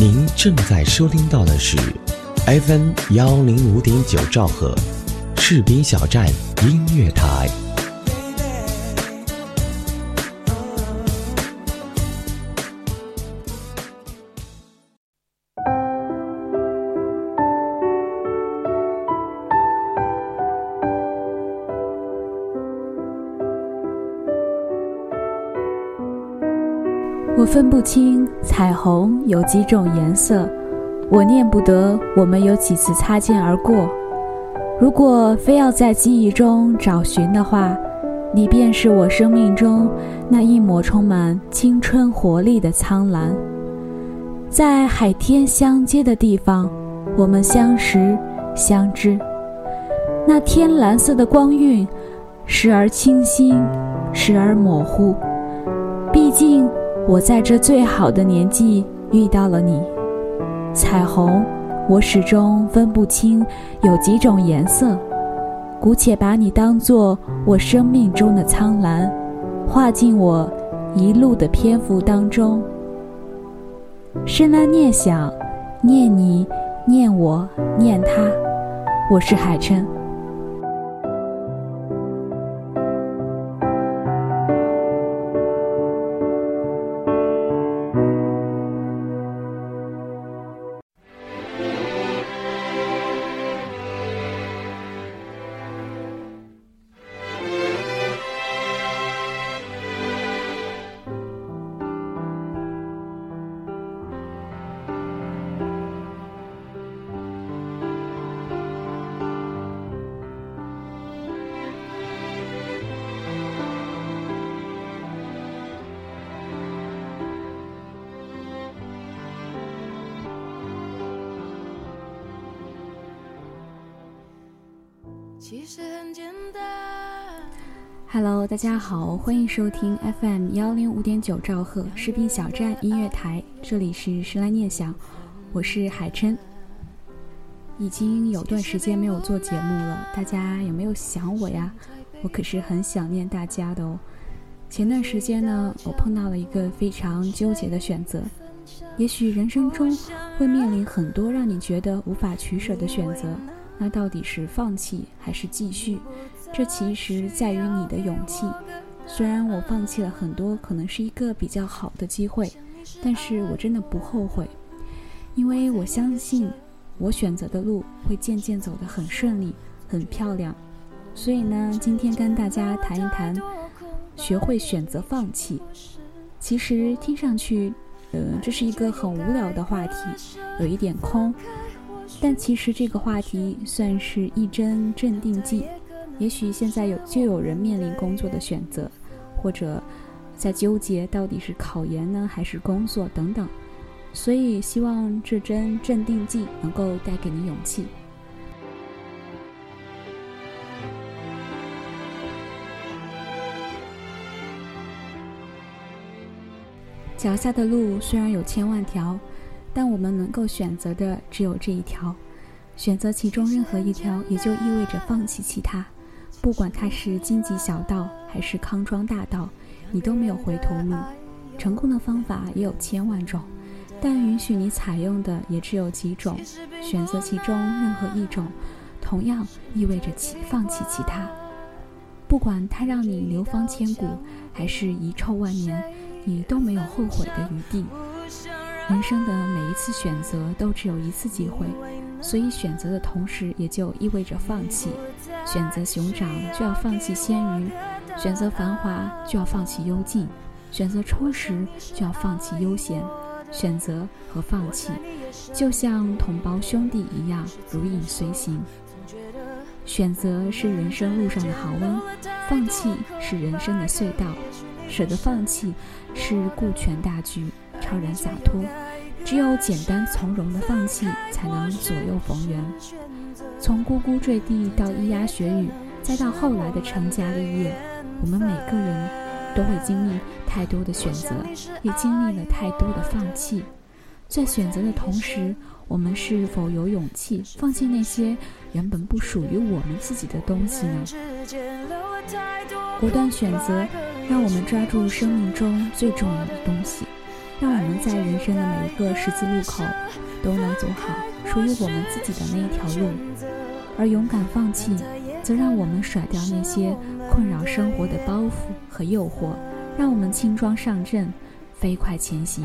您正在收听到的是 FM 幺零五点九兆赫，士兵小站音乐台。分不清彩虹有几种颜色，我念不得我们有几次擦肩而过。如果非要在记忆中找寻的话，你便是我生命中那一抹充满青春活力的苍蓝。在海天相接的地方，我们相识相知。那天蓝色的光晕，时而清新，时而模糊。毕竟。我在这最好的年纪遇到了你，彩虹，我始终分不清有几种颜色，姑且把你当作我生命中的苍蓝，画进我一路的篇幅当中。深蓝念想，念你，念我，念他，我是海琛。其实很简单。Hello，大家好，欢迎收听 FM 幺零五点九兆赫士兵小站音乐台，这里是时来念想，我是海琛。已经有段时间没有做节目了，大家有没有想我呀？我可是很想念大家的哦。前段时间呢，我碰到了一个非常纠结的选择。也许人生中会面临很多让你觉得无法取舍的选择。那到底是放弃还是继续？这其实在于你的勇气。虽然我放弃了很多，可能是一个比较好的机会，但是我真的不后悔，因为我相信我选择的路会渐渐走得很顺利、很漂亮。所以呢，今天跟大家谈一谈，学会选择放弃。其实听上去，呃，这是一个很无聊的话题，有一点空。但其实这个话题算是一针镇定剂，也许现在有就有人面临工作的选择，或者在纠结到底是考研呢还是工作等等，所以希望这针镇定剂能够带给你勇气。脚下的路虽然有千万条。但我们能够选择的只有这一条，选择其中任何一条，也就意味着放弃其他。不管它是荆棘小道还是康庄大道，你都没有回头路。成功的方法也有千万种，但允许你采用的也只有几种。选择其中任何一种，同样意味着其放弃其他。不管它让你流芳千古，还是遗臭万年，你都没有后悔的余地。人生的每一次选择都只有一次机会，所以选择的同时也就意味着放弃。选择熊掌就要放弃鲜鱼，选择繁华就要放弃幽静，选择充实就要放弃悠闲。选择和放弃，就像同胞兄弟一样如影随形。选择是人生路上的好温，放弃是人生的隧道。舍得放弃是顾全大局。超然洒脱，只有简单从容的放弃，才能左右逢源。从呱呱坠地到咿呀学语，再到后来的成家立业，我们每个人都会经历太多的选择，也经历了太多的放弃。在选择的同时，我们是否有勇气放弃那些原本不属于我们自己的东西呢？果断选择，让我们抓住生命中最重要的东西。让我们在人生的每一个十字路口都能走好属于我们自己的那一条路，而勇敢放弃，则让我们甩掉那些困扰生活的包袱和诱惑，让我们轻装上阵，飞快前行。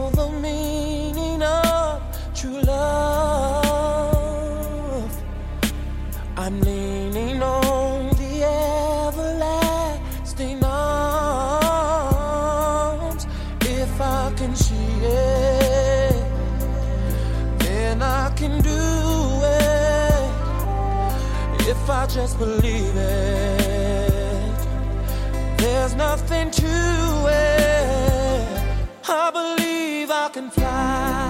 believe it, there's nothing to it. I believe I can fly.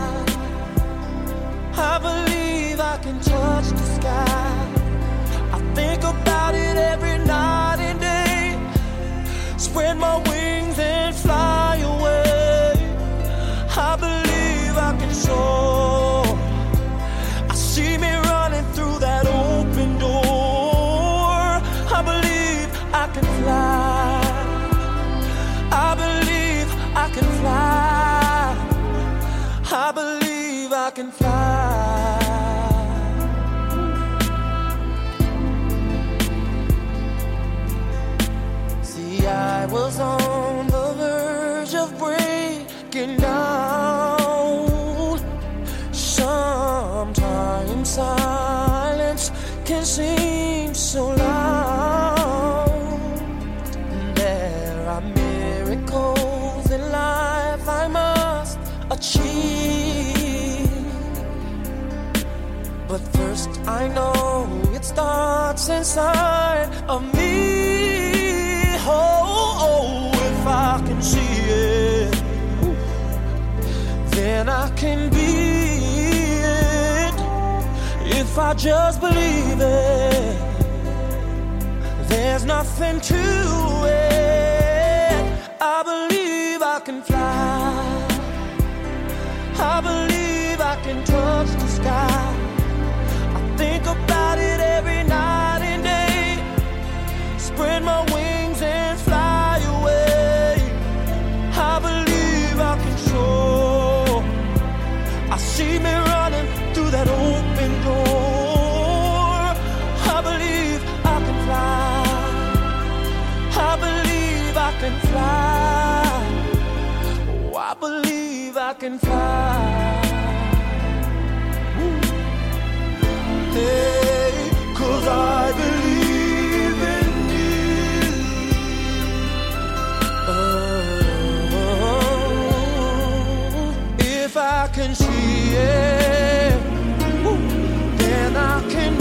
Breaking down. Sometimes silence can seem so loud. There are miracles in life I must achieve. But first, I know it starts inside can be it. If I just believe it, there's nothing to it. I believe I can fly. I believe can fly. Hey, cause I believe in you. Oh, if I can see it, then I can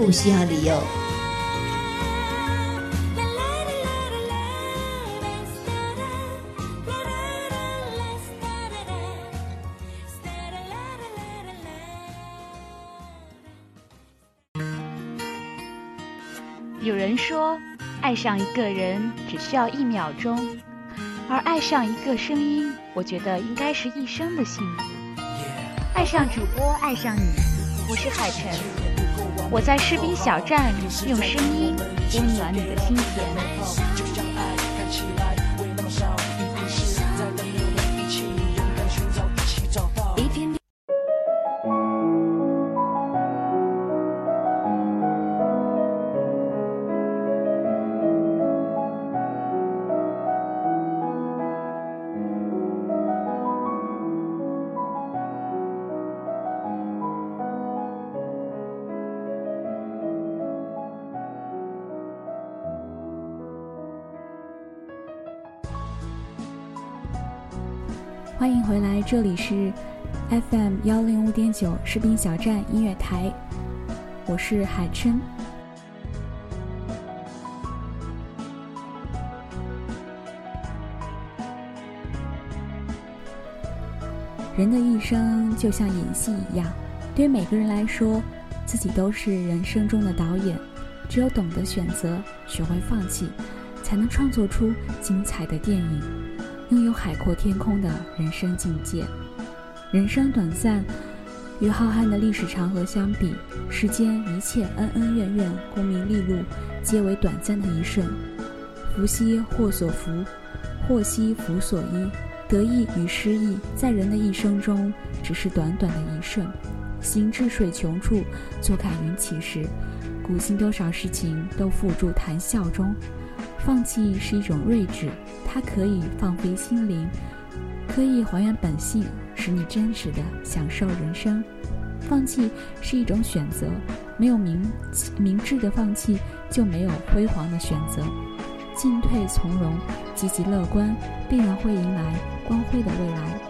不需要理由。有人说，爱上一个人只需要一秒钟，而爱上一个声音，我觉得应该是一生的幸福。爱上主播，爱上你，我是海晨，我在士兵小站用声音温暖你的心田。欢迎回来，这里是 FM 幺零五点九士兵小站音乐台，我是海琛。人的一生就像演戏一样，对于每个人来说，自己都是人生中的导演。只有懂得选择，学会放弃，才能创作出精彩的电影。拥有海阔天空的人生境界。人生短暂，与浩瀚的历史长河相比，世间一切恩恩怨怨、功名利禄，皆为短暂的一瞬。福兮祸所伏，祸兮福所依。得意与失意，在人的一生中，只是短短的一瞬。行至水穷处，坐看云起时。古今多少事情，都付诸谈笑中。放弃是一种睿智，它可以放飞心灵，可以还原本性，使你真实的享受人生。放弃是一种选择，没有明明智的放弃，就没有辉煌的选择。进退从容，积极乐观，必然会迎来光辉的未来。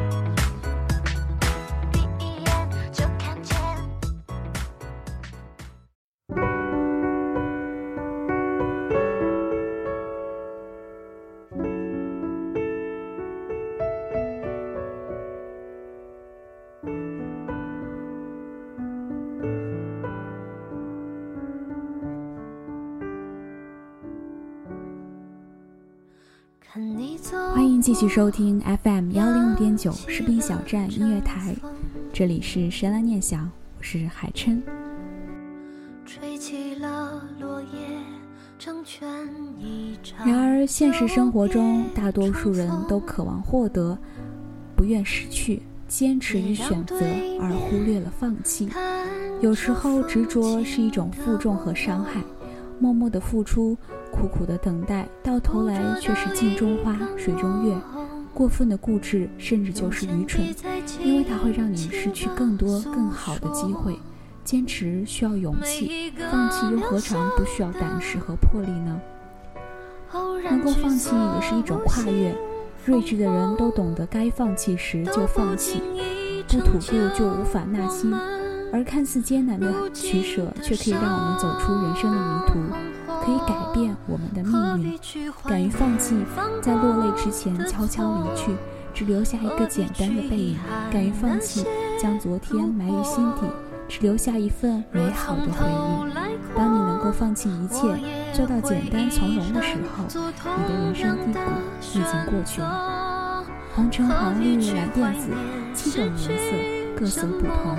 欢迎继续收听 FM 幺零五点九士兵小站音乐台，这里是神来念想，我是海琛。吹起了落叶，成全一场然而，现实生活中，大多数人都渴望获得，不愿失去，坚持与选择，而忽略了放弃。有时候，执着是一种负重和伤害，默默的付出，苦苦的等待，到头来却是镜中花，水中月。过分的固执，甚至就是愚蠢，因为它会让你失去更多更好的机会。坚持需要勇气，放弃又何尝不需要胆识和魄力呢？能够放弃也是一种跨越。睿智的人都懂得该放弃时就放弃，不吐故就无法纳新。而看似艰难的取舍，却可以让我们走出人生的迷途，可以改变我们的命运。敢于放弃，在落泪之前悄悄离去，只留下一个简单的背影。敢于放弃，将昨天埋于心底，只留下一份美好的回忆。当你能够放弃一切，做到简单从容的时候，你的人生低谷已经过去了。红橙黄绿蓝靛紫，七种颜色，各色不同。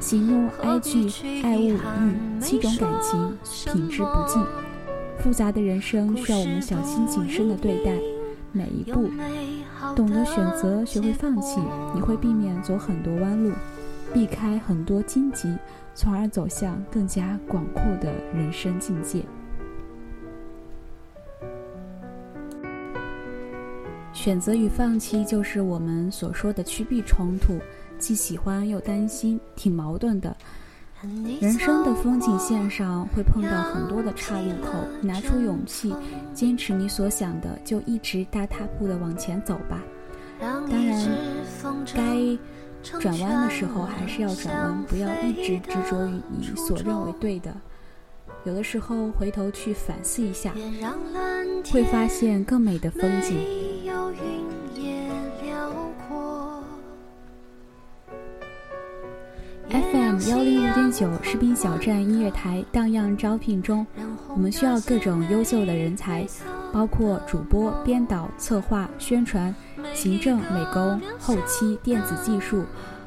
喜怒哀惧爱恶欲，七种感情，品质不尽。复杂的人生需要我们小心谨慎的对待每一步，懂得选择，学会放弃，你会避免走很多弯路，避开很多荆棘。从而走向更加广阔的人生境界。选择与放弃就是我们所说的趋避冲突，既喜欢又担心，挺矛盾的。人生的风景线上会碰到很多的岔路口，拿出勇气，坚持你所想的，就一直大踏步的往前走吧。当然，该。转弯的时候还是要转弯，不要一直执着于你所认为对的。有的时候回头去反思一下，会发现更美的风景。FM 幺零五点九士兵小站音乐台荡漾招聘中，我们需要各种优秀的人才，包括主播、编导、策划、宣传。行政、美工、后期、电子技术、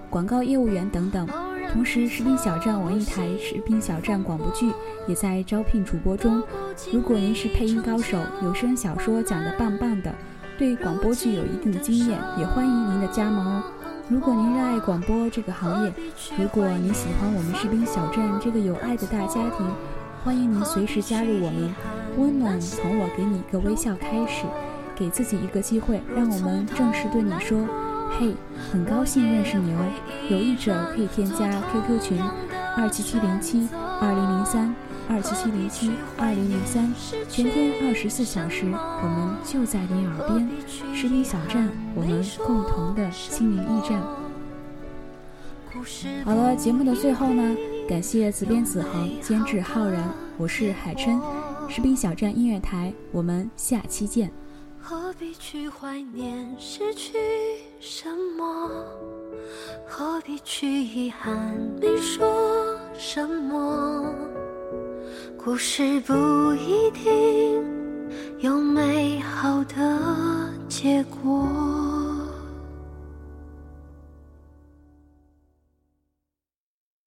广告业务员等等。同时，士兵小站网易台士兵小站广播剧也在招聘主播中。如果您是配音高手，有声小说讲得棒棒的，对广播剧有一定的经验，也欢迎您的加盟哦。如果您热爱广播这个行业，如果您喜欢我们士兵小镇这个有爱的大家庭，欢迎您随时加入我们。温暖从我给你一个微笑开始。给自己一个机会，让我们正式对你说：“嘿，很高兴认识你哦。有意者可以添加 QQ 群：二七七零七二零零三二七七零七二零零三，全天二十四小时，我们就在你耳边。士兵小站，我们共同的心灵驿站。好了，节目的最后呢，感谢子编子恒，监制浩然，我是海琛，士兵小站音乐台，我们下期见。何必去怀念失去什么？何必去遗憾没说什么？故事不一定有美好的结果。